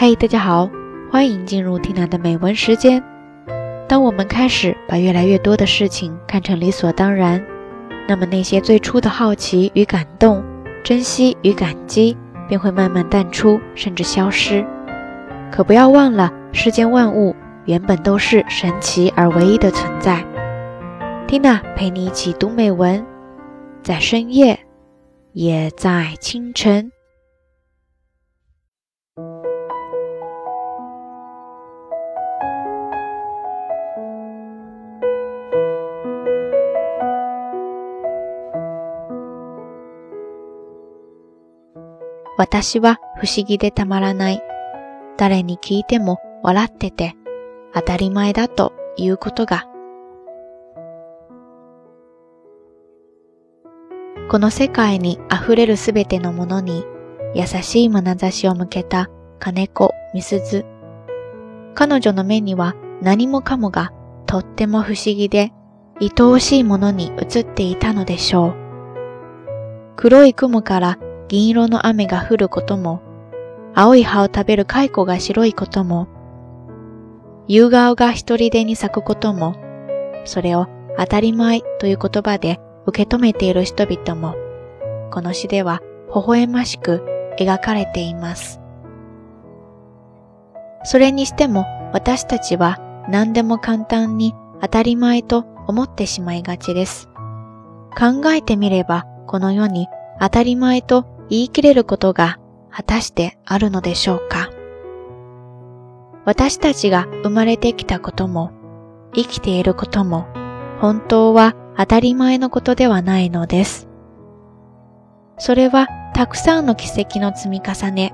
嗨，大家好，欢迎进入缇娜的美文时间。当我们开始把越来越多的事情看成理所当然，那么那些最初的好奇与感动、珍惜与感激便会慢慢淡出，甚至消失。可不要忘了，世间万物原本都是神奇而唯一的存在。缇娜陪你一起读美文，在深夜，也在清晨。私は不思議でたまらない。誰に聞いても笑ってて当たり前だということが。この世界に溢れるすべてのものに優しい眼差しを向けた金子みすず。彼女の目には何もかもがとっても不思議で愛おしいものに映っていたのでしょう。黒い雲から銀色の雨が降ることも、青い葉を食べる蚕が白いことも、夕顔が一人でに咲くことも、それを当たり前という言葉で受け止めている人々も、この詩では微笑ましく描かれています。それにしても私たちは何でも簡単に当たり前と思ってしまいがちです。考えてみればこの世に当たり前と言い切れることが果たしてあるのでしょうか？私たちが生まれてきたことも生きていることも本当は当たり前のことではないのです。それはたくさんの奇跡の積み重ね。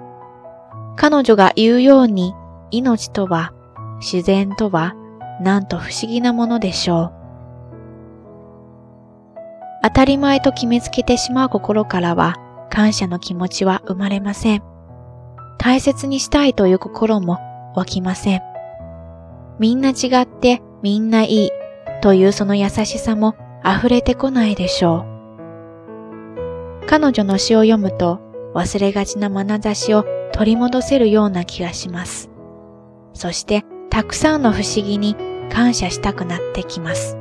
彼女が言うように命とは自然とはなんと不思議なものでしょう。当たり前と決めつけてしまう心からは感謝の気持ちは生まれません。大切にしたいという心も湧きません。みんな違ってみんないいというその優しさも溢れてこないでしょう。彼女の詩を読むと忘れがちな眼差しを取り戻せるような気がします。そしてたくさんの不思議に感謝したくなってきます。